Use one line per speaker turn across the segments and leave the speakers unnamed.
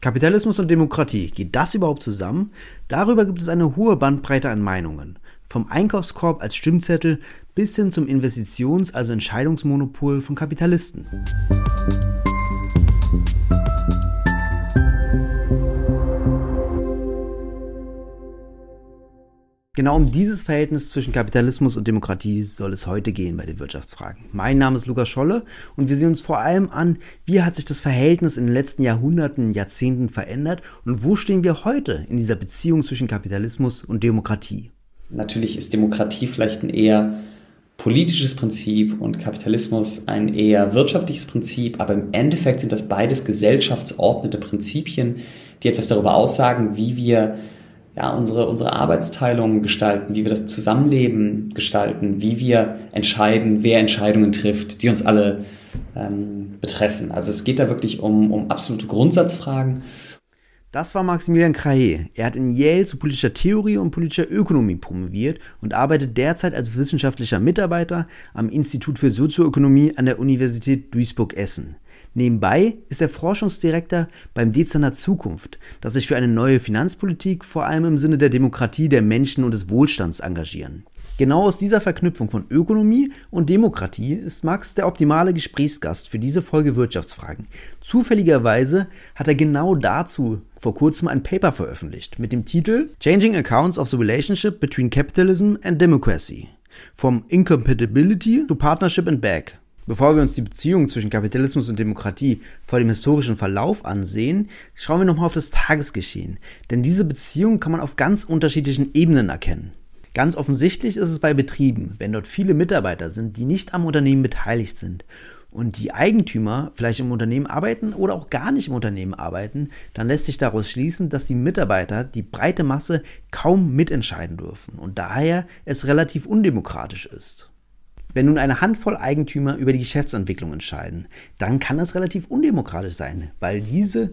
Kapitalismus und Demokratie, geht das überhaupt zusammen? Darüber gibt es eine hohe Bandbreite an Meinungen. Vom Einkaufskorb als Stimmzettel bis hin zum Investitions-, also Entscheidungsmonopol von Kapitalisten. Genau um dieses Verhältnis zwischen Kapitalismus und Demokratie soll es heute gehen bei den Wirtschaftsfragen. Mein Name ist Lukas Scholle und wir sehen uns vor allem an, wie hat sich das Verhältnis in den letzten Jahrhunderten, Jahrzehnten verändert und wo stehen wir heute in dieser Beziehung zwischen Kapitalismus und Demokratie.
Natürlich ist Demokratie vielleicht ein eher politisches Prinzip und Kapitalismus ein eher wirtschaftliches Prinzip, aber im Endeffekt sind das beides gesellschaftsordnete Prinzipien, die etwas darüber aussagen, wie wir ja, unsere, unsere Arbeitsteilung gestalten, wie wir das Zusammenleben gestalten, wie wir entscheiden, wer Entscheidungen trifft, die uns alle ähm, betreffen. Also es geht da wirklich um, um absolute Grundsatzfragen.
Das war Maximilian Craé. Er hat in Yale zu politischer Theorie und politischer Ökonomie promoviert und arbeitet derzeit als wissenschaftlicher Mitarbeiter am Institut für Sozioökonomie an der Universität Duisburg-Essen. Nebenbei ist er Forschungsdirektor beim Dezernat Zukunft, das sich für eine neue Finanzpolitik vor allem im Sinne der Demokratie, der Menschen und des Wohlstands engagieren. Genau aus dieser Verknüpfung von Ökonomie und Demokratie ist Max der optimale Gesprächsgast für diese Folge Wirtschaftsfragen. Zufälligerweise hat er genau dazu vor kurzem ein Paper veröffentlicht mit dem Titel Changing Accounts of the Relationship Between Capitalism and Democracy. From Incompatibility to Partnership and Back. Bevor wir uns die Beziehung zwischen Kapitalismus und Demokratie vor dem historischen Verlauf ansehen, schauen wir nochmal auf das Tagesgeschehen. Denn diese Beziehung kann man auf ganz unterschiedlichen Ebenen erkennen. Ganz offensichtlich ist es bei Betrieben, wenn dort viele Mitarbeiter sind, die nicht am Unternehmen beteiligt sind und die Eigentümer vielleicht im Unternehmen arbeiten oder auch gar nicht im Unternehmen arbeiten, dann lässt sich daraus schließen, dass die Mitarbeiter, die breite Masse, kaum mitentscheiden dürfen und daher es relativ undemokratisch ist. Wenn nun eine Handvoll Eigentümer über die Geschäftsentwicklung entscheiden, dann kann das relativ undemokratisch sein, weil diese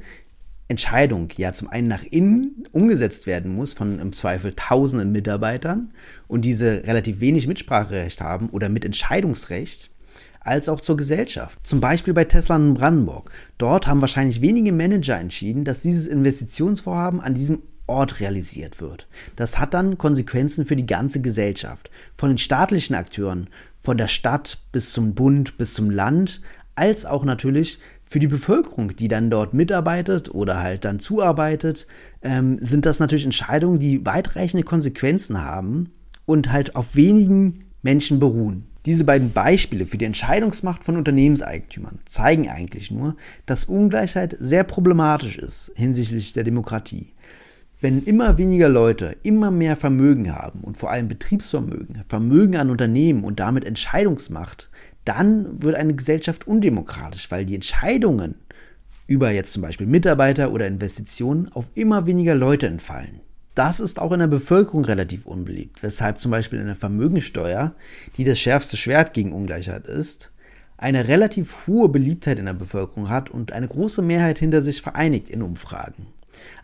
Entscheidung ja zum einen nach innen umgesetzt werden muss von im Zweifel tausenden Mitarbeitern und diese relativ wenig Mitspracherecht haben oder Mitentscheidungsrecht, als auch zur Gesellschaft. Zum Beispiel bei Tesla in Brandenburg. Dort haben wahrscheinlich wenige Manager entschieden, dass dieses Investitionsvorhaben an diesem Ort realisiert wird. Das hat dann Konsequenzen für die ganze Gesellschaft. Von den staatlichen Akteuren, von der Stadt bis zum Bund, bis zum Land, als auch natürlich für die Bevölkerung, die dann dort mitarbeitet oder halt dann zuarbeitet, ähm, sind das natürlich Entscheidungen, die weitreichende Konsequenzen haben und halt auf wenigen Menschen beruhen. Diese beiden Beispiele für die Entscheidungsmacht von Unternehmenseigentümern zeigen eigentlich nur, dass Ungleichheit sehr problematisch ist hinsichtlich der Demokratie. Wenn immer weniger Leute immer mehr Vermögen haben und vor allem Betriebsvermögen, Vermögen an Unternehmen und damit Entscheidungsmacht, dann wird eine Gesellschaft undemokratisch, weil die Entscheidungen über jetzt zum Beispiel Mitarbeiter oder Investitionen auf immer weniger Leute entfallen. Das ist auch in der Bevölkerung relativ unbeliebt, weshalb zum Beispiel eine Vermögensteuer, die das schärfste Schwert gegen Ungleichheit ist, eine relativ hohe Beliebtheit in der Bevölkerung hat und eine große Mehrheit hinter sich vereinigt in Umfragen.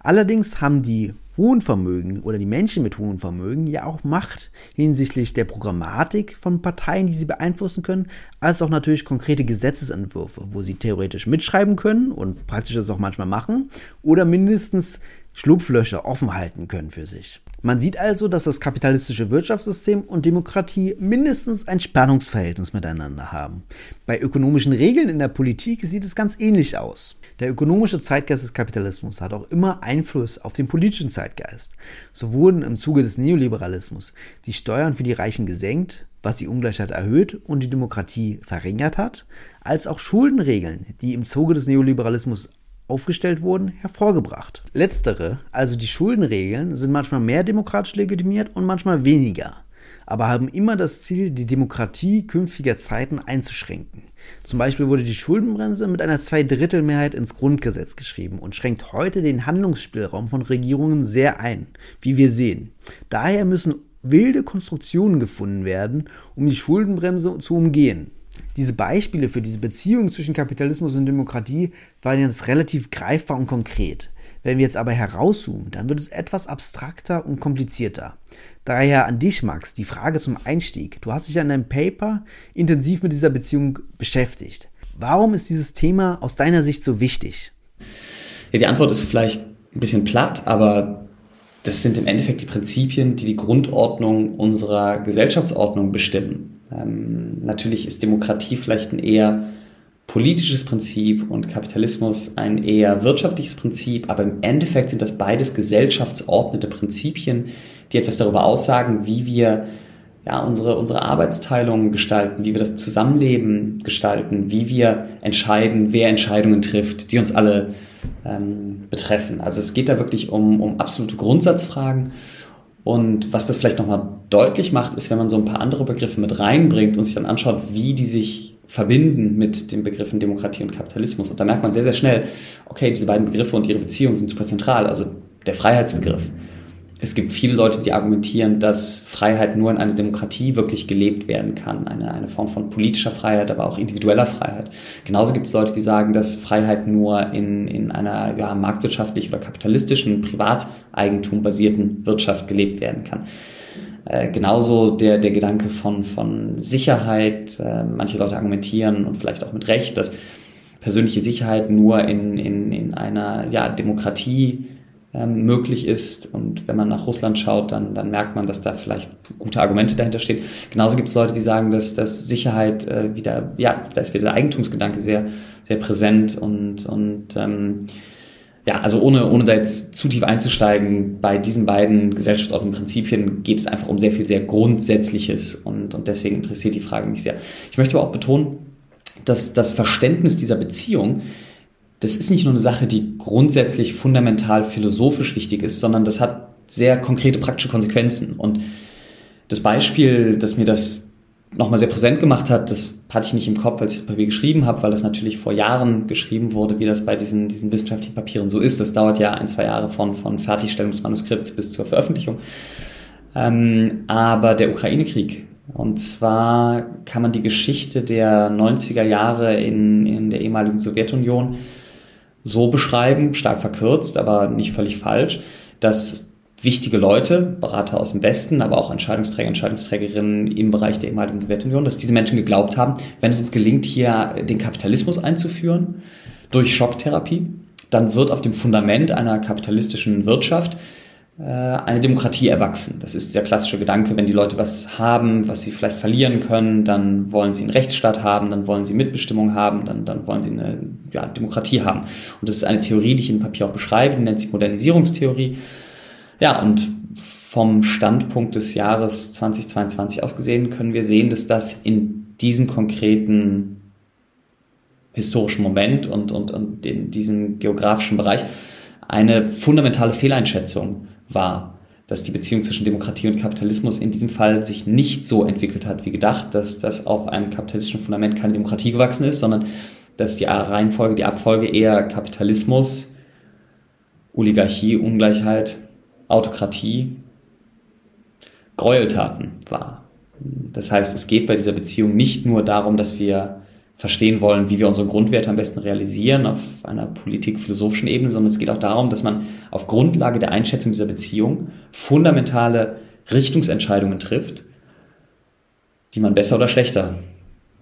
Allerdings haben die hohen Vermögen oder die Menschen mit hohen Vermögen ja auch Macht hinsichtlich der Programmatik von Parteien, die sie beeinflussen können, als auch natürlich konkrete Gesetzesentwürfe, wo sie theoretisch mitschreiben können und praktisch das auch manchmal machen oder mindestens Schlupflöcher offen halten können für sich. Man sieht also, dass das kapitalistische Wirtschaftssystem und Demokratie mindestens ein Spannungsverhältnis miteinander haben. Bei ökonomischen Regeln in der Politik sieht es ganz ähnlich aus. Der ökonomische Zeitgeist des Kapitalismus hat auch immer Einfluss auf den politischen Zeitgeist. So wurden im Zuge des Neoliberalismus die Steuern für die Reichen gesenkt, was die Ungleichheit erhöht und die Demokratie verringert hat, als auch Schuldenregeln, die im Zuge des Neoliberalismus aufgestellt wurden, hervorgebracht. Letztere, also die Schuldenregeln, sind manchmal mehr demokratisch legitimiert und manchmal weniger, aber haben immer das Ziel, die Demokratie künftiger Zeiten einzuschränken. Zum Beispiel wurde die Schuldenbremse mit einer Zweidrittelmehrheit ins Grundgesetz geschrieben und schränkt heute den Handlungsspielraum von Regierungen sehr ein, wie wir sehen. Daher müssen wilde Konstruktionen gefunden werden, um die Schuldenbremse zu umgehen. Diese Beispiele für diese Beziehung zwischen Kapitalismus und Demokratie waren jetzt relativ greifbar und konkret. Wenn wir jetzt aber herauszoomen, dann wird es etwas abstrakter und komplizierter. Daher an dich, Max, die Frage zum Einstieg. Du hast dich in deinem Paper intensiv mit dieser Beziehung beschäftigt. Warum ist dieses Thema aus deiner Sicht so wichtig?
Ja, die Antwort ist vielleicht ein bisschen platt, aber das sind im Endeffekt die Prinzipien, die die Grundordnung unserer Gesellschaftsordnung bestimmen. Ähm, natürlich ist Demokratie vielleicht ein eher politisches Prinzip und Kapitalismus ein eher wirtschaftliches Prinzip, aber im Endeffekt sind das beides gesellschaftsordnete Prinzipien, die etwas darüber aussagen, wie wir ja, unsere, unsere Arbeitsteilung gestalten, wie wir das Zusammenleben gestalten, wie wir entscheiden, wer Entscheidungen trifft, die uns alle ähm, betreffen. Also es geht da wirklich um, um absolute Grundsatzfragen. Und was das vielleicht nochmal deutlich macht, ist, wenn man so ein paar andere Begriffe mit reinbringt und sich dann anschaut, wie die sich verbinden mit den Begriffen Demokratie und Kapitalismus. Und da merkt man sehr, sehr schnell, okay, diese beiden Begriffe und ihre Beziehungen sind super zentral. Also der Freiheitsbegriff es gibt viele Leute, die argumentieren, dass Freiheit nur in einer Demokratie wirklich gelebt werden kann. Eine, eine Form von politischer Freiheit, aber auch individueller Freiheit. Genauso gibt es Leute, die sagen, dass Freiheit nur in, in einer ja, marktwirtschaftlich oder kapitalistischen, Privateigentum basierten Wirtschaft gelebt werden kann. Äh, genauso der, der Gedanke von, von Sicherheit. Äh, manche Leute argumentieren und vielleicht auch mit Recht, dass persönliche Sicherheit nur in, in, in einer ja, Demokratie ähm, möglich ist. Und wenn man nach Russland schaut, dann, dann merkt man, dass da vielleicht gute Argumente dahinter stehen. Genauso gibt es Leute, die sagen, dass, dass Sicherheit äh, wieder, ja, da ist wieder der Eigentumsgedanke sehr, sehr präsent und, und ähm, ja, also ohne, ohne da jetzt zu tief einzusteigen, bei diesen beiden gesellschaftsordnenden Prinzipien geht es einfach um sehr viel sehr Grundsätzliches und, und deswegen interessiert die Frage mich sehr. Ich möchte aber auch betonen, dass das Verständnis dieser Beziehung das ist nicht nur eine Sache, die grundsätzlich fundamental philosophisch wichtig ist, sondern das hat sehr konkrete praktische Konsequenzen. Und das Beispiel, das mir das nochmal sehr präsent gemacht hat, das hatte ich nicht im Kopf, als ich das Papier geschrieben habe, weil das natürlich vor Jahren geschrieben wurde, wie das bei diesen, diesen wissenschaftlichen Papieren so ist. Das dauert ja ein, zwei Jahre von, von Fertigstellung des Manuskripts bis zur Veröffentlichung. Ähm, aber der Ukraine-Krieg, und zwar kann man die Geschichte der 90er Jahre in, in der ehemaligen Sowjetunion so beschreiben, stark verkürzt, aber nicht völlig falsch, dass wichtige Leute, Berater aus dem Westen, aber auch Entscheidungsträger, Entscheidungsträgerinnen im Bereich der ehemaligen Sowjetunion, dass diese Menschen geglaubt haben, wenn es uns gelingt, hier den Kapitalismus einzuführen durch Schocktherapie, dann wird auf dem Fundament einer kapitalistischen Wirtschaft eine Demokratie erwachsen. Das ist der klassische Gedanke, wenn die Leute was haben, was sie vielleicht verlieren können, dann wollen sie einen Rechtsstaat haben, dann wollen sie Mitbestimmung haben, dann, dann wollen sie eine ja, Demokratie haben. Und das ist eine Theorie, die ich im Papier auch beschreibe, die nennt sich Modernisierungstheorie. Ja, und vom Standpunkt des Jahres 2022 aus gesehen können wir sehen, dass das in diesem konkreten historischen Moment und, und, und in diesem geografischen Bereich eine fundamentale Fehleinschätzung war, dass die Beziehung zwischen Demokratie und Kapitalismus in diesem Fall sich nicht so entwickelt hat wie gedacht, dass das auf einem kapitalistischen Fundament keine Demokratie gewachsen ist, sondern dass die Reihenfolge, die Abfolge eher Kapitalismus, Oligarchie, Ungleichheit, Autokratie, Gräueltaten war. Das heißt, es geht bei dieser Beziehung nicht nur darum, dass wir verstehen wollen, wie wir unsere Grundwerte am besten realisieren auf einer politik-philosophischen Ebene, sondern es geht auch darum, dass man auf Grundlage der Einschätzung dieser Beziehung fundamentale Richtungsentscheidungen trifft, die man besser oder schlechter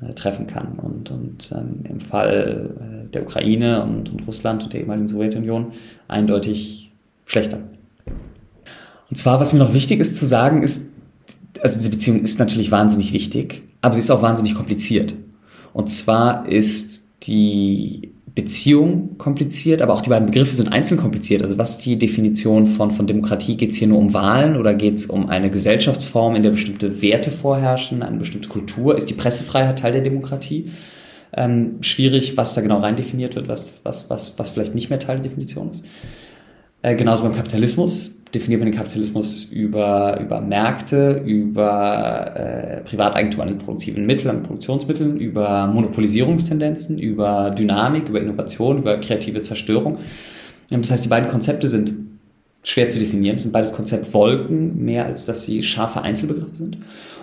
äh, treffen kann. Und, und ähm, im Fall äh, der Ukraine und, und Russland und der ehemaligen Sowjetunion eindeutig schlechter. Und zwar, was mir noch wichtig ist zu sagen, ist, also diese Beziehung ist natürlich wahnsinnig wichtig, aber sie ist auch wahnsinnig kompliziert. Und zwar ist die Beziehung kompliziert, aber auch die beiden Begriffe sind einzeln kompliziert. Also was die Definition von, von Demokratie? Geht es hier nur um Wahlen oder geht es um eine Gesellschaftsform, in der bestimmte Werte vorherrschen, eine bestimmte Kultur? Ist die Pressefreiheit Teil der Demokratie? Ähm, schwierig, was da genau rein definiert wird, was, was, was, was vielleicht nicht mehr Teil der Definition ist. Äh, genauso beim Kapitalismus definiert man den Kapitalismus über, über Märkte, über äh, Privateigentum an den produktiven Mitteln, an Produktionsmitteln, über Monopolisierungstendenzen, über Dynamik, über Innovation, über kreative Zerstörung. Das heißt, die beiden Konzepte sind schwer zu definieren. Es sind beides Konzeptwolken, mehr als dass sie scharfe Einzelbegriffe sind.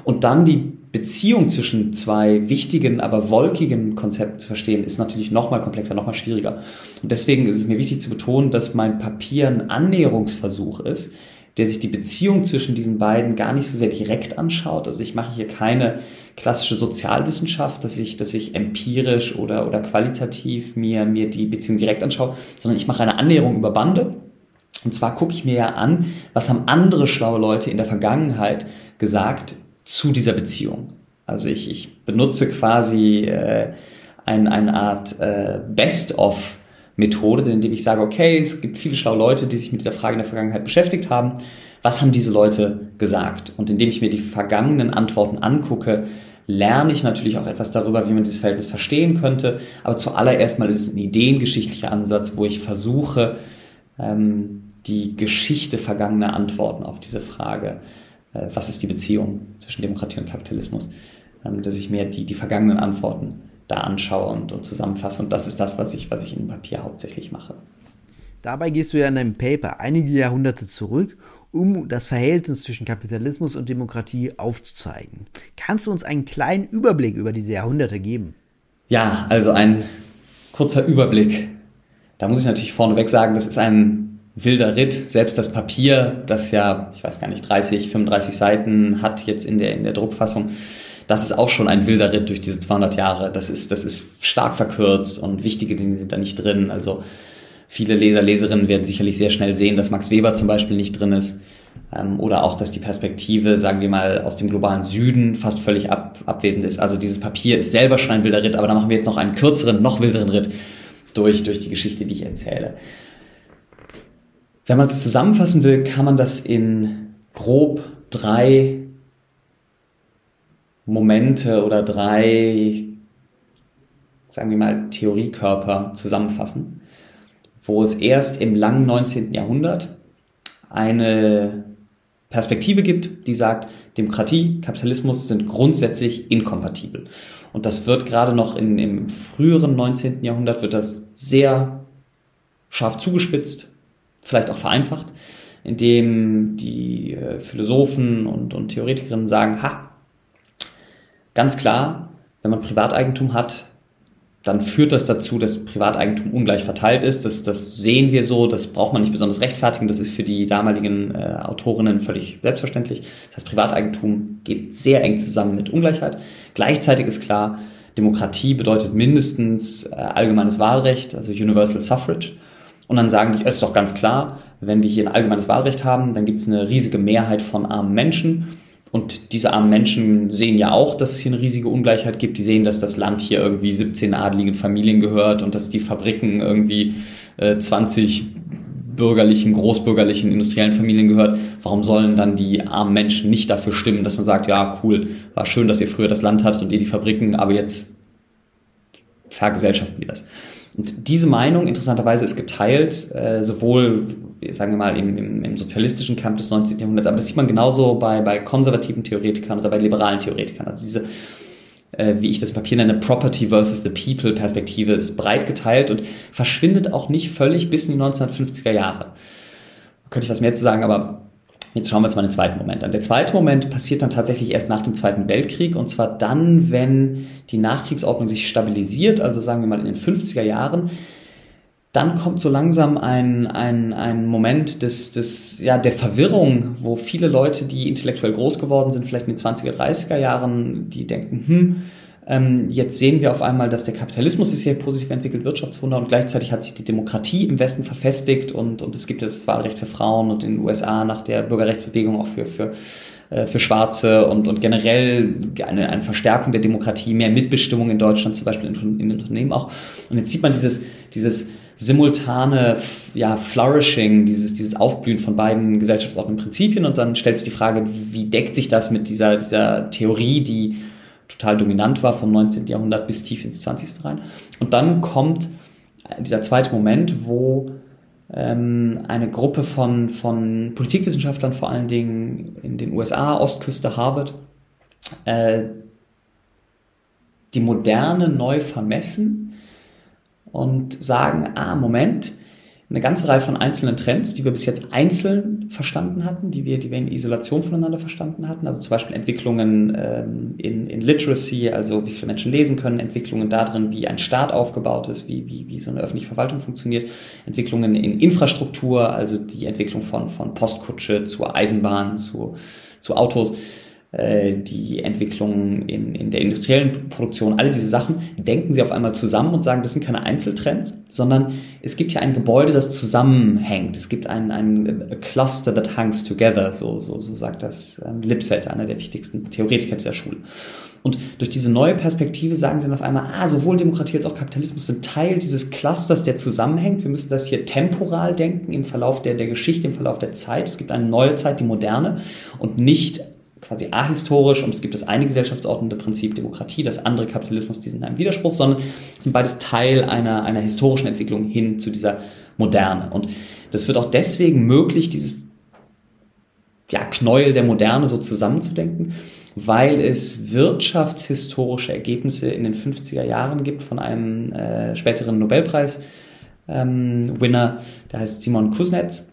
Und dann die Beziehung zwischen zwei wichtigen, aber wolkigen Konzepten zu verstehen, ist natürlich nochmal komplexer, nochmal schwieriger. Und deswegen ist es mir wichtig zu betonen, dass mein Papier ein Annäherungsversuch ist, der sich die Beziehung zwischen diesen beiden gar nicht so sehr direkt anschaut. Also ich mache hier keine klassische Sozialwissenschaft, dass ich, dass ich empirisch oder, oder qualitativ mir, mir die Beziehung direkt anschaue, sondern ich mache eine Annäherung über Bande. Und zwar gucke ich mir ja an, was haben andere schlaue Leute in der Vergangenheit gesagt zu dieser Beziehung. Also ich, ich benutze quasi äh, ein, eine Art äh, Best-of Methode, indem ich sage, okay, es gibt viele schlaue Leute, die sich mit dieser Frage in der Vergangenheit beschäftigt haben. Was haben diese Leute gesagt? Und indem ich mir die vergangenen Antworten angucke, lerne ich natürlich auch etwas darüber, wie man dieses Verhältnis verstehen könnte. Aber zuallererst mal ist es ein ideengeschichtlicher Ansatz, wo ich versuche, ähm, die Geschichte vergangener Antworten auf diese Frage, äh, was ist die Beziehung zwischen Demokratie und Kapitalismus, ähm, dass ich mir die, die vergangenen Antworten da anschaue und, und zusammenfasse. Und das ist das, was ich, was ich in Papier hauptsächlich mache.
Dabei gehst du ja in deinem Paper einige Jahrhunderte zurück, um das Verhältnis zwischen Kapitalismus und Demokratie aufzuzeigen. Kannst du uns einen kleinen Überblick über diese Jahrhunderte geben?
Ja, also ein kurzer Überblick. Da muss ich natürlich vorneweg sagen, das ist ein wilder Ritt. Selbst das Papier, das ja, ich weiß gar nicht, 30, 35 Seiten hat jetzt in der, in der Druckfassung, das ist auch schon ein wilder Ritt durch diese 200 Jahre. Das ist, das ist stark verkürzt und wichtige Dinge sind da nicht drin. Also viele Leser, Leserinnen werden sicherlich sehr schnell sehen, dass Max Weber zum Beispiel nicht drin ist. Ähm, oder auch, dass die Perspektive, sagen wir mal, aus dem globalen Süden fast völlig ab, abwesend ist. Also dieses Papier ist selber schon ein wilder Ritt, aber da machen wir jetzt noch einen kürzeren, noch wilderen Ritt durch, durch die Geschichte, die ich erzähle. Wenn man es zusammenfassen will, kann man das in grob drei Momente oder drei, sagen wir mal, Theoriekörper zusammenfassen, wo es erst im langen 19. Jahrhundert eine Perspektive gibt, die sagt, Demokratie, Kapitalismus sind grundsätzlich inkompatibel. Und das wird gerade noch in, im früheren 19. Jahrhundert wird das sehr scharf zugespitzt, vielleicht auch vereinfacht, indem die äh, Philosophen und, und Theoretikerinnen sagen, ha, Ganz klar, wenn man Privateigentum hat, dann führt das dazu, dass Privateigentum ungleich verteilt ist. Das, das sehen wir so, das braucht man nicht besonders rechtfertigen. Das ist für die damaligen äh, Autorinnen völlig selbstverständlich. Das heißt, Privateigentum geht sehr eng zusammen mit Ungleichheit. Gleichzeitig ist klar, Demokratie bedeutet mindestens äh, allgemeines Wahlrecht, also Universal Suffrage. Und dann sagen die, es ist doch ganz klar, wenn wir hier ein allgemeines Wahlrecht haben, dann gibt es eine riesige Mehrheit von armen Menschen und diese armen Menschen sehen ja auch, dass es hier eine riesige Ungleichheit gibt. Die sehen, dass das Land hier irgendwie 17 adligen Familien gehört und dass die Fabriken irgendwie äh, 20 bürgerlichen, großbürgerlichen, industriellen Familien gehört. Warum sollen dann die armen Menschen nicht dafür stimmen, dass man sagt, ja, cool, war schön, dass ihr früher das Land hattet und ihr die Fabriken, aber jetzt vergesellschaften wir das. Und diese Meinung, interessanterweise, ist geteilt, äh, sowohl, sagen wir mal, im, im, im sozialistischen Camp des 19. Jahrhunderts, aber das sieht man genauso bei, bei konservativen Theoretikern oder bei liberalen Theoretikern. Also diese, äh, wie ich das Papier nenne, Property versus the People Perspektive ist breit geteilt und verschwindet auch nicht völlig bis in die 1950er Jahre. Da könnte ich was mehr zu sagen, aber Jetzt schauen wir uns mal den zweiten Moment an. Der zweite Moment passiert dann tatsächlich erst nach dem Zweiten Weltkrieg und zwar dann, wenn die Nachkriegsordnung sich stabilisiert, also sagen wir mal in den 50er Jahren. Dann kommt so langsam ein, ein, ein Moment des, des, ja, der Verwirrung, wo viele Leute, die intellektuell groß geworden sind, vielleicht in den 20er, 30er Jahren, die denken, hm, ähm, jetzt sehen wir auf einmal, dass der Kapitalismus sich sehr positiv entwickelt, Wirtschaftswunder und gleichzeitig hat sich die Demokratie im Westen verfestigt und, und es gibt jetzt das Wahlrecht für Frauen und in den USA nach der Bürgerrechtsbewegung auch für, für, äh, für Schwarze und, und generell eine, eine Verstärkung der Demokratie, mehr Mitbestimmung in Deutschland, zum Beispiel in, in Unternehmen auch. Und jetzt sieht man dieses, dieses simultane ja, Flourishing, dieses, dieses Aufblühen von beiden gesellschaftsordnenden Prinzipien und dann stellt sich die Frage, wie deckt sich das mit dieser, dieser Theorie, die total dominant war vom 19. Jahrhundert bis tief ins 20. rein. Und dann kommt dieser zweite Moment, wo ähm, eine Gruppe von, von Politikwissenschaftlern, vor allen Dingen in den USA, Ostküste, Harvard, äh, die Moderne neu vermessen und sagen, ah, Moment, eine ganze Reihe von einzelnen Trends, die wir bis jetzt einzeln verstanden hatten, die wir, die wir in Isolation voneinander verstanden hatten. Also zum Beispiel Entwicklungen ähm, in, in Literacy, also wie viele Menschen lesen können, Entwicklungen darin, wie ein Staat aufgebaut ist, wie, wie, wie so eine öffentliche Verwaltung funktioniert, Entwicklungen in Infrastruktur, also die Entwicklung von, von Postkutsche zur Eisenbahn, zu, zu Autos die Entwicklung in, in der industriellen Produktion, alle diese Sachen, denken sie auf einmal zusammen und sagen, das sind keine Einzeltrends, sondern es gibt hier ein Gebäude, das zusammenhängt. Es gibt ein, ein Cluster that hangs together, so, so, so sagt das ähm, Lipset, einer der wichtigsten Theoretiker dieser Schule. Und durch diese neue Perspektive sagen sie dann auf einmal, ah, sowohl Demokratie als auch Kapitalismus sind Teil dieses Clusters, der zusammenhängt. Wir müssen das hier temporal denken im Verlauf der, der Geschichte, im Verlauf der Zeit. Es gibt eine neue Zeit, die moderne und nicht quasi ahistorisch und es gibt das eine gesellschaftsordnende Prinzip Demokratie, das andere Kapitalismus, die sind in einem Widerspruch, sondern sind beides Teil einer, einer historischen Entwicklung hin zu dieser Moderne. Und das wird auch deswegen möglich, dieses ja, Knäuel der Moderne so zusammenzudenken, weil es wirtschaftshistorische Ergebnisse in den 50er Jahren gibt von einem äh, späteren Nobelpreis ähm, der heißt Simon Kuznets.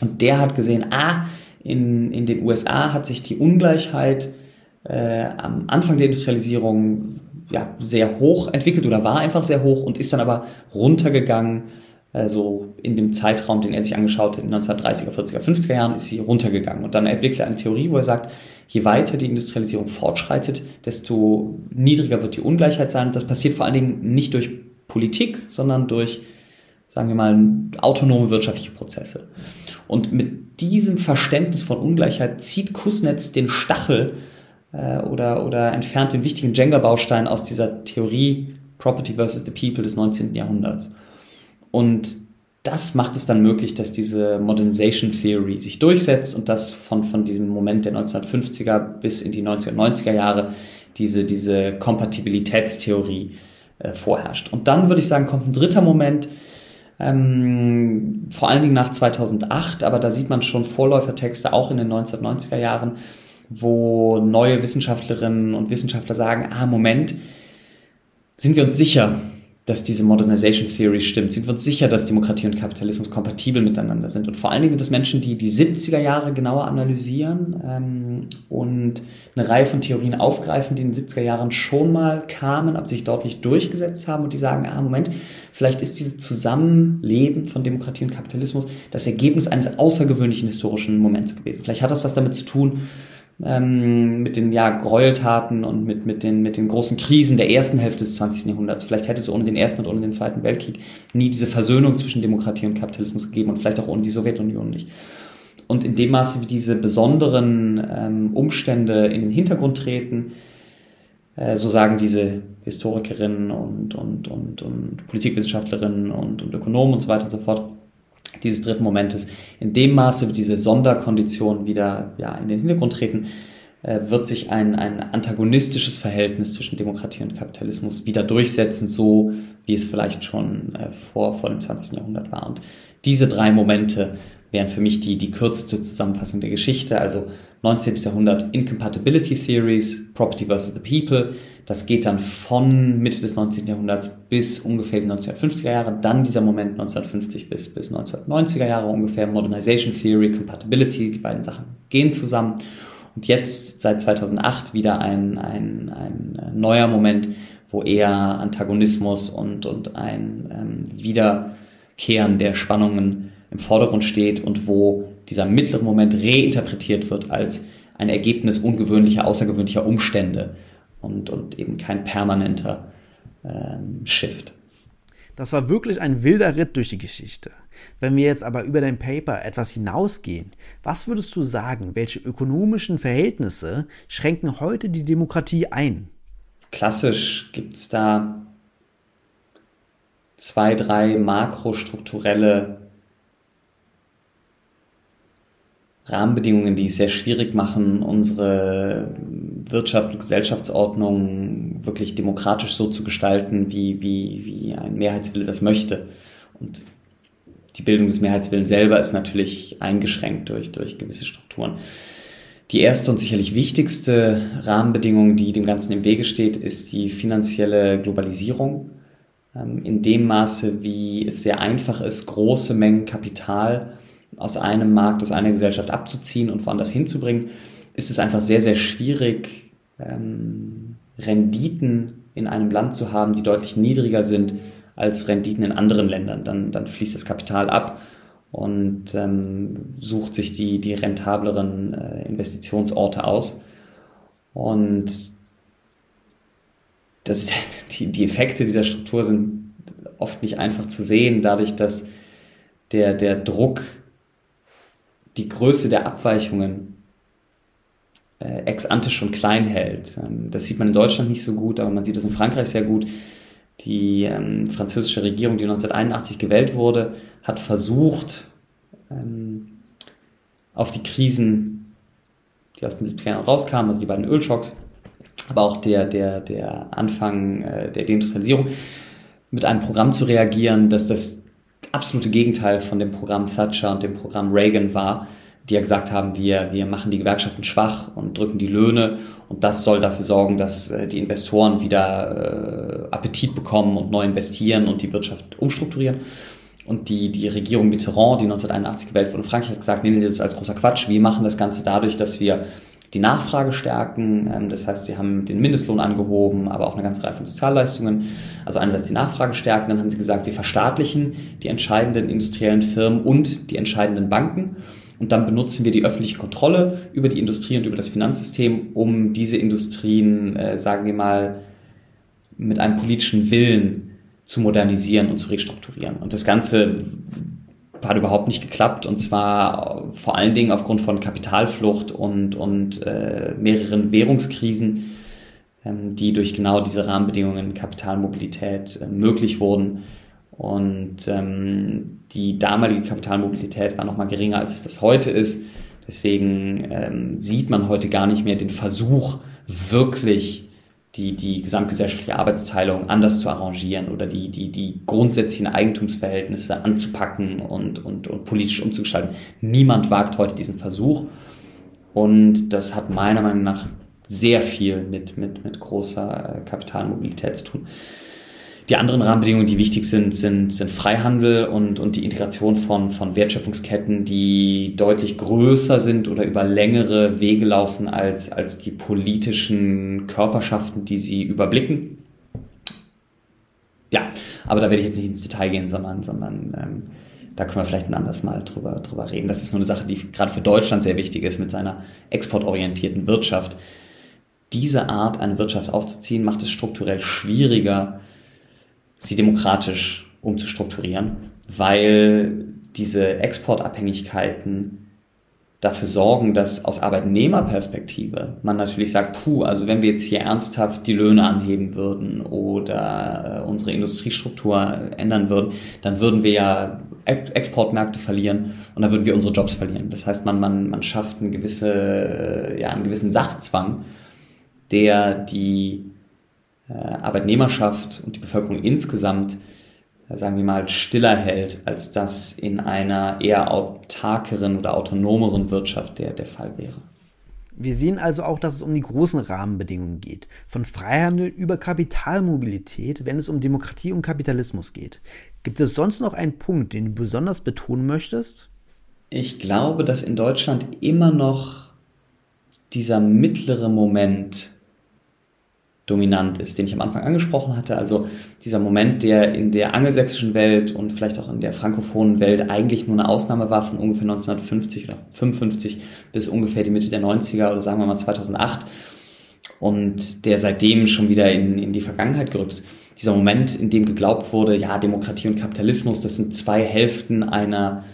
Und der hat gesehen, ah, in, in den USA hat sich die Ungleichheit äh, am Anfang der Industrialisierung ja, sehr hoch entwickelt oder war einfach sehr hoch und ist dann aber runtergegangen. Also in dem Zeitraum, den er sich angeschaut hat, in 1930er, 40er, 50er Jahren, ist sie runtergegangen. Und dann entwickelt er eine Theorie, wo er sagt, je weiter die Industrialisierung fortschreitet, desto niedriger wird die Ungleichheit sein. Das passiert vor allen Dingen nicht durch Politik, sondern durch, sagen wir mal, autonome wirtschaftliche Prozesse. Und mit diesem Verständnis von Ungleichheit zieht Kuznets den Stachel äh, oder, oder entfernt den wichtigen Jenga-Baustein aus dieser Theorie Property versus the People des 19. Jahrhunderts. Und das macht es dann möglich, dass diese Modernization Theory sich durchsetzt und dass von, von diesem Moment der 1950er bis in die 1990er Jahre diese, diese Kompatibilitätstheorie äh, vorherrscht. Und dann würde ich sagen, kommt ein dritter Moment, ähm, vor allen Dingen nach 2008, aber da sieht man schon Vorläufertexte auch in den 1990er Jahren, wo neue Wissenschaftlerinnen und Wissenschaftler sagen, ah, Moment, sind wir uns sicher, dass diese Modernization Theory stimmt? Sind wir uns sicher, dass Demokratie und Kapitalismus kompatibel miteinander sind? Und vor allen Dingen sind das Menschen, die die 70er Jahre genauer analysieren ähm, und eine Reihe von Theorien aufgreifen, die in den 70er Jahren schon mal kamen, aber sich dort nicht durchgesetzt haben und die sagen, ah, Moment, vielleicht ist dieses Zusammenleben von Demokratie und Kapitalismus das Ergebnis eines außergewöhnlichen historischen Moments gewesen. Vielleicht hat das was damit zu tun, ähm, mit den ja, Gräueltaten und mit, mit, den, mit den großen Krisen der ersten Hälfte des 20. Jahrhunderts. Vielleicht hätte es ohne den Ersten und ohne den Zweiten Weltkrieg nie diese Versöhnung zwischen Demokratie und Kapitalismus gegeben und vielleicht auch ohne die Sowjetunion nicht. Und in dem Maße, wie diese besonderen ähm, Umstände in den Hintergrund treten, äh, so sagen diese Historikerinnen und, und, und, und Politikwissenschaftlerinnen und, und Ökonomen und so weiter und so fort, dieses dritten Momentes. In dem Maße wie diese Sonderkonditionen wieder ja, in den Hintergrund treten, äh, wird sich ein, ein antagonistisches Verhältnis zwischen Demokratie und Kapitalismus wieder durchsetzen, so wie es vielleicht schon äh, vor, vor dem 20. Jahrhundert war. Und diese drei Momente wären für mich die, die kürzeste Zusammenfassung der Geschichte. Also 19. Jahrhundert Incompatibility Theories, Property versus the People. Das geht dann von Mitte des 19. Jahrhunderts bis ungefähr die 1950er Jahre. Dann dieser Moment 1950 bis, bis 1990er Jahre ungefähr. Modernization Theory, Compatibility, die beiden Sachen gehen zusammen. Und jetzt seit 2008 wieder ein, ein, ein neuer Moment, wo eher Antagonismus und, und ein ähm, Wiederkehren der Spannungen im Vordergrund steht und wo dieser mittlere Moment reinterpretiert wird als ein Ergebnis ungewöhnlicher, außergewöhnlicher Umstände und, und eben kein permanenter ähm, Shift.
Das war wirklich ein wilder Ritt durch die Geschichte. Wenn wir jetzt aber über dein Paper etwas hinausgehen, was würdest du sagen, welche ökonomischen Verhältnisse schränken heute die Demokratie ein?
Klassisch gibt es da zwei, drei makrostrukturelle Rahmenbedingungen, die es sehr schwierig machen, unsere Wirtschaft und Gesellschaftsordnung wirklich demokratisch so zu gestalten, wie, wie, wie ein Mehrheitswille das möchte. Und die Bildung des Mehrheitswillens selber ist natürlich eingeschränkt durch, durch gewisse Strukturen. Die erste und sicherlich wichtigste Rahmenbedingung, die dem Ganzen im Wege steht, ist die finanzielle Globalisierung. ähm, in dem Maße, wie es sehr einfach ist, große Mengen Kapital aus einem Markt, aus einer Gesellschaft abzuziehen und woanders hinzubringen, ist es einfach sehr, sehr schwierig, ähm, Renditen in einem Land zu haben, die deutlich niedriger sind als Renditen in anderen Ländern. Dann, dann fließt das Kapital ab und ähm, sucht sich die, die rentableren äh, Investitionsorte aus. Und das, die, die Effekte dieser Struktur sind oft nicht einfach zu sehen, dadurch, dass der, der Druck, die Größe der Abweichungen äh, ex ante schon klein hält. Ähm, das sieht man in Deutschland nicht so gut, aber man sieht das in Frankreich sehr gut. Die ähm, französische Regierung, die 1981 gewählt wurde, hat versucht, ähm, auf die Krisen, die aus den 70er Jahren rauskamen, also die beiden Ölschocks, aber auch der, der, der Anfang äh, der Deindustrialisierung, mit einem Programm zu reagieren, dass das absolute Gegenteil von dem Programm Thatcher und dem Programm Reagan war, die ja gesagt haben, wir, wir machen die Gewerkschaften schwach und drücken die Löhne und das soll dafür sorgen, dass äh, die Investoren wieder äh, Appetit bekommen und neu investieren und die Wirtschaft umstrukturieren. Und die, die Regierung Mitterrand, die 1981 gewählt wurde in Frankreich, hat gesagt, nehmen wir das als großer Quatsch. Wir machen das Ganze dadurch, dass wir die Nachfrage stärken. Ähm, das heißt, sie haben den Mindestlohn angehoben, aber auch eine ganze Reihe von Sozialleistungen. Also einerseits die Nachfrage stärken, dann haben sie gesagt, wir verstaatlichen die entscheidenden industriellen Firmen und die entscheidenden Banken. Und dann benutzen wir die öffentliche Kontrolle über die Industrie und über das Finanzsystem, um diese Industrien, äh, sagen wir mal, mit einem politischen Willen zu modernisieren und zu restrukturieren. Und das Ganze hat überhaupt nicht geklappt und zwar vor allen Dingen aufgrund von Kapitalflucht und, und äh, mehreren Währungskrisen, ähm, die durch genau diese Rahmenbedingungen Kapitalmobilität äh, möglich wurden. Und ähm, die damalige Kapitalmobilität war nochmal geringer, als es das heute ist. Deswegen ähm, sieht man heute gar nicht mehr den Versuch, wirklich die, die gesamtgesellschaftliche Arbeitsteilung anders zu arrangieren oder die, die, die grundsätzlichen Eigentumsverhältnisse anzupacken und, und, und politisch umzugestalten. Niemand wagt heute diesen Versuch. Und das hat meiner Meinung nach sehr viel mit, mit, mit großer äh, Kapitalmobilität zu tun. Die anderen Rahmenbedingungen, die wichtig sind, sind, sind Freihandel und, und die Integration von, von Wertschöpfungsketten, die deutlich größer sind oder über längere Wege laufen als, als die politischen Körperschaften, die sie überblicken. Ja, aber da werde ich jetzt nicht ins Detail gehen, sondern, sondern ähm, da können wir vielleicht ein anderes Mal drüber, drüber reden. Das ist nur eine Sache, die gerade für Deutschland sehr wichtig ist mit seiner exportorientierten Wirtschaft. Diese Art, eine Wirtschaft aufzuziehen, macht es strukturell schwieriger, sie demokratisch umzustrukturieren, weil diese Exportabhängigkeiten dafür sorgen, dass aus Arbeitnehmerperspektive man natürlich sagt, puh, also wenn wir jetzt hier ernsthaft die Löhne anheben würden oder äh, unsere Industriestruktur ändern würden, dann würden wir ja Exportmärkte verlieren und dann würden wir unsere Jobs verlieren. Das heißt, man, man, man schafft eine gewisse, äh, ja, einen gewissen Sachzwang, der die Arbeitnehmerschaft und die Bevölkerung insgesamt, äh, sagen wir mal, stiller hält, als das in einer eher autarkeren oder autonomeren Wirtschaft der, der Fall wäre.
Wir sehen also auch, dass es um die großen Rahmenbedingungen geht. Von Freihandel über Kapitalmobilität, wenn es um Demokratie und Kapitalismus geht. Gibt es sonst noch einen Punkt, den du besonders betonen möchtest?
Ich glaube, dass in Deutschland immer noch dieser mittlere Moment dominant ist, den ich am Anfang angesprochen hatte. Also dieser Moment, der in der angelsächsischen Welt und vielleicht auch in der frankophonen Welt eigentlich nur eine Ausnahme war von ungefähr 1950 oder 55 bis ungefähr die Mitte der 90er oder sagen wir mal 2008 und der seitdem schon wieder in, in die Vergangenheit gerückt ist. Dieser Moment, in dem geglaubt wurde, ja, Demokratie und Kapitalismus, das sind zwei Hälften einer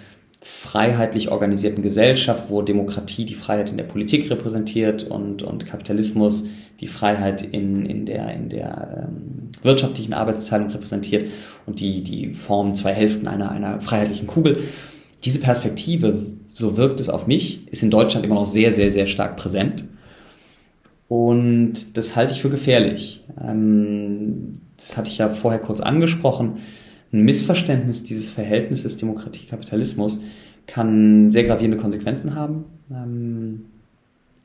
freiheitlich organisierten Gesellschaft, wo Demokratie die Freiheit in der Politik repräsentiert und, und Kapitalismus die Freiheit in, in der, in der ähm, wirtschaftlichen Arbeitsteilung repräsentiert und die, die formen zwei Hälften einer, einer freiheitlichen Kugel. Diese Perspektive, so wirkt es auf mich, ist in Deutschland immer noch sehr, sehr, sehr stark präsent. Und das halte ich für gefährlich. Ähm, das hatte ich ja vorher kurz angesprochen ein Missverständnis dieses Verhältnisses Demokratie-Kapitalismus kann sehr gravierende Konsequenzen haben, ähm,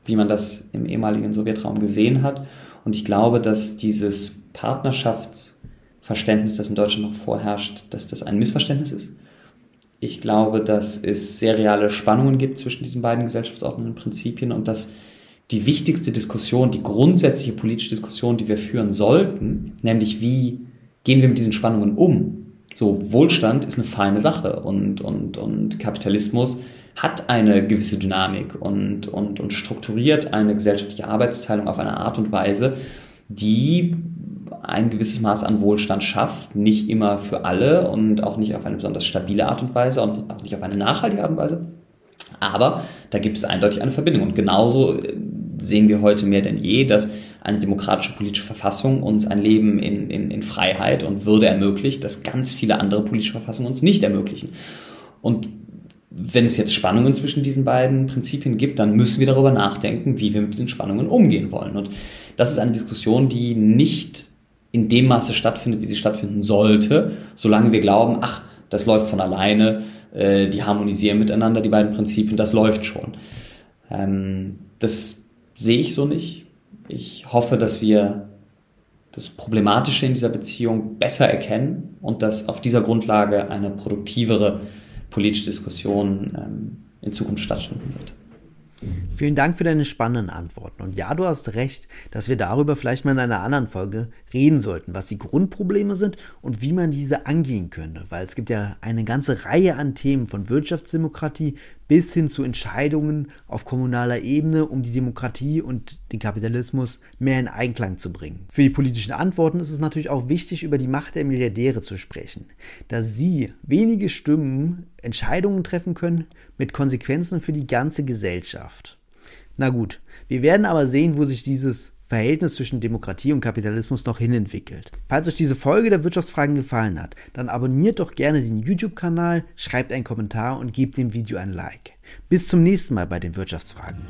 wie man das im ehemaligen Sowjetraum gesehen hat. Und ich glaube, dass dieses Partnerschafts- Verständnis, das in Deutschland noch vorherrscht, dass das ein Missverständnis ist. Ich glaube, dass es sehr reale Spannungen gibt zwischen diesen beiden gesellschaftsordnenden Prinzipien und dass die wichtigste Diskussion, die grundsätzliche politische Diskussion, die wir führen sollten, nämlich wie gehen wir mit diesen Spannungen um? So, Wohlstand ist eine feine Sache und, und, und Kapitalismus hat eine gewisse Dynamik und, und, und strukturiert eine gesellschaftliche Arbeitsteilung auf eine Art und Weise, die ein gewisses Maß an Wohlstand schafft, nicht immer für alle und auch nicht auf eine besonders stabile Art und Weise und auch nicht auf eine nachhaltige Art und Weise. Aber da gibt es eindeutig eine Verbindung. Und genauso äh, sehen wir heute mehr denn je, dass eine demokratische politische Verfassung uns ein Leben in, in, in Freiheit und Würde ermöglicht, das ganz viele andere politische Verfassungen uns nicht ermöglichen. Und wenn es jetzt Spannungen zwischen diesen beiden Prinzipien gibt, dann müssen wir darüber nachdenken, wie wir mit diesen Spannungen umgehen wollen. Und das ist eine Diskussion, die nicht in dem Maße stattfindet, wie sie stattfinden sollte, solange wir glauben, ach, das läuft von alleine, äh, die harmonisieren miteinander, die beiden Prinzipien, das läuft schon. Ähm, das sehe ich so nicht. Ich hoffe, dass wir das Problematische in dieser Beziehung besser erkennen und dass auf dieser Grundlage eine produktivere politische Diskussion ähm, in Zukunft stattfinden wird.
Vielen Dank für deine spannenden Antworten. Und ja, du hast recht, dass wir darüber vielleicht mal in einer anderen Folge reden sollten, was die Grundprobleme sind und wie man diese angehen könnte. Weil es gibt ja eine ganze Reihe an Themen von Wirtschaftsdemokratie bis hin zu Entscheidungen auf kommunaler Ebene, um die Demokratie und den Kapitalismus mehr in Einklang zu bringen. Für die politischen Antworten ist es natürlich auch wichtig, über die Macht der Milliardäre zu sprechen, da sie wenige Stimmen Entscheidungen treffen können mit Konsequenzen für die ganze Gesellschaft. Na gut, wir werden aber sehen, wo sich dieses Verhältnis zwischen Demokratie und Kapitalismus noch hinentwickelt. Falls euch diese Folge der Wirtschaftsfragen gefallen hat, dann abonniert doch gerne den YouTube-Kanal, schreibt einen Kommentar und gebt dem Video ein Like. Bis zum nächsten Mal bei den Wirtschaftsfragen.